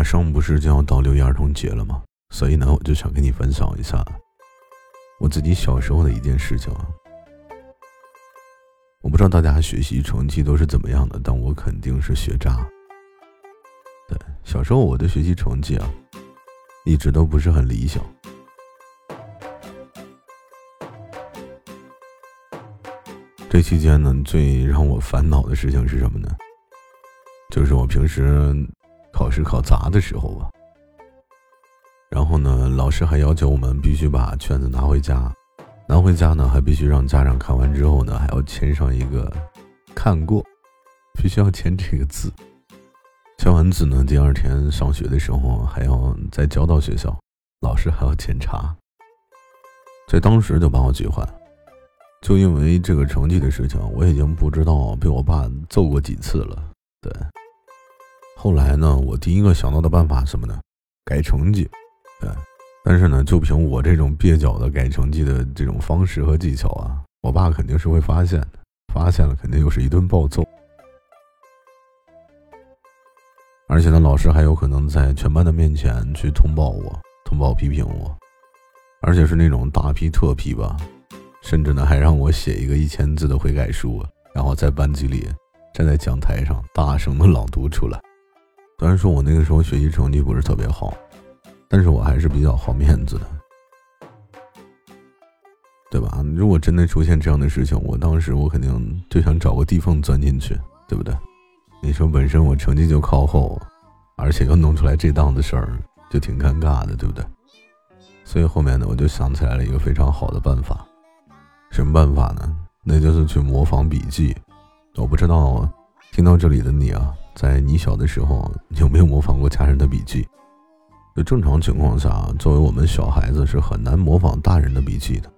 马上不是就要到六一儿童节了吗？所以呢，我就想跟你分享一下我自己小时候的一件事情啊。我不知道大家学习成绩都是怎么样的，但我肯定是学渣。对，小时候我的学习成绩啊，一直都不是很理想。这期间呢，最让我烦恼的事情是什么呢？就是我平时考试考砸的时候吧。然后呢，老师还要求我们必须把卷子拿回家，拿回家呢还必须让家长看完之后呢，还要签上一个“看过”，必须要签这个字。签完字呢，第二天上学的时候还要再交到学校，老师还要检查。在当时就把我急坏了。就因为这个成绩的事情，我已经不知道被我爸揍过几次了。对，后来呢，我第一个想到的办法什么呢？改成绩。对，但是呢，就凭我这种蹩脚的改成绩的这种方式和技巧啊，我爸肯定是会发现的，发现了肯定又是一顿暴揍。而且呢，老师还有可能在全班的面前去通报我，通报批评我，而且是那种大批特批吧。甚至呢，还让我写一个一千字的悔改书，然后在班级里站在讲台上大声的朗读出来。虽然说我那个时候学习成绩不是特别好，但是我还是比较好面子的，对吧？如果真的出现这样的事情，我当时我肯定就想找个地缝钻进去，对不对？你说本身我成绩就靠后，而且又弄出来这档子事儿，就挺尴尬的，对不对？所以后面呢，我就想起来了一个非常好的办法。什么办法呢？那就是去模仿笔记。我不知道啊，听到这里的你啊，在你小的时候有没有模仿过家人的笔记？就正常情况下，作为我们小孩子是很难模仿大人的笔记的。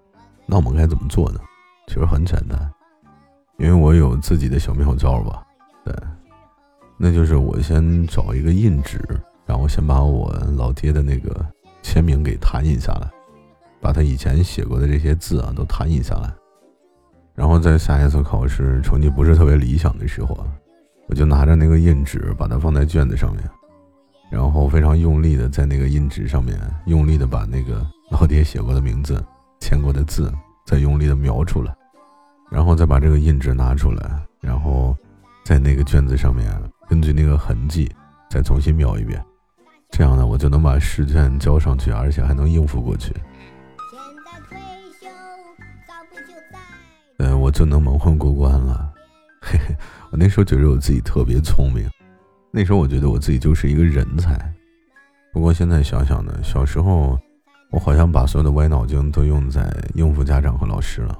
那我们该怎么做呢？其实很简单，因为我有自己的小妙招吧。对，那就是我先找一个印纸，然后先把我老爹的那个签名给拓印下来。把他以前写过的这些字啊都弹印下来，然后在下一次考试成绩不是特别理想的时候啊，我就拿着那个印纸把它放在卷子上面，然后非常用力的在那个印纸上面用力的把那个老爹写过的名字、签过的字再用力的描出来，然后再把这个印纸拿出来，然后在那个卷子上面根据那个痕迹再重新描一遍，这样呢我就能把试卷交上去，而且还能应付过去。呃，我就能蒙混过关了。嘿嘿，我那时候觉得我自己特别聪明，那时候我觉得我自己就是一个人才。不过现在想想呢，小时候我好像把所有的歪脑筋都用在应付家长和老师了。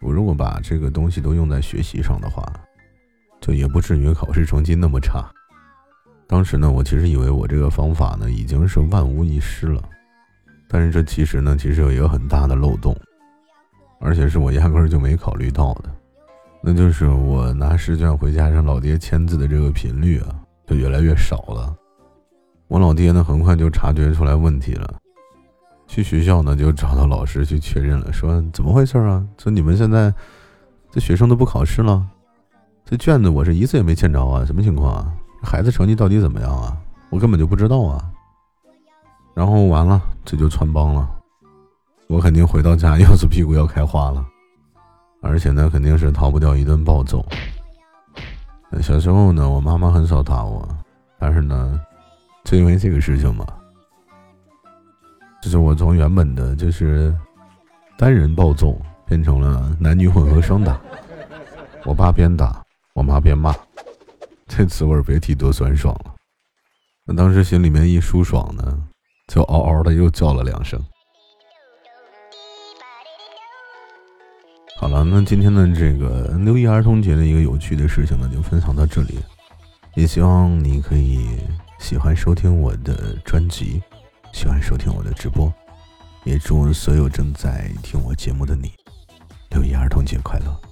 我如果把这个东西都用在学习上的话，就也不至于考试成绩那么差。当时呢，我其实以为我这个方法呢已经是万无一失了，但是这其实呢，其实有一个很大的漏洞。而且是我压根儿就没考虑到的，那就是我拿试卷回家让老爹签字的这个频率啊，就越来越少了。我老爹呢，很快就察觉出来问题了，去学校呢就找到老师去确认了，说怎么回事啊？说你们现在这学生都不考试了，这卷子我是一次也没见着啊，什么情况啊？孩子成绩到底怎么样啊？我根本就不知道啊。然后完了，这就穿帮了。我肯定回到家 又是屁股要开花了，而且呢，肯定是逃不掉一顿暴揍。小时候呢，我妈妈很少打我，但是呢，就因为这个事情嘛，就是我从原本的就是单人暴揍变成了男女混合双打，我爸边打，我妈边骂，这滋味别提多酸爽了。那当时心里面一舒爽呢，就嗷嗷的又叫了两声。好了，那今天的这个六一儿童节的一个有趣的事情呢，就分享到这里。也希望你可以喜欢收听我的专辑，喜欢收听我的直播。也祝所有正在听我节目的你，六一儿童节快乐。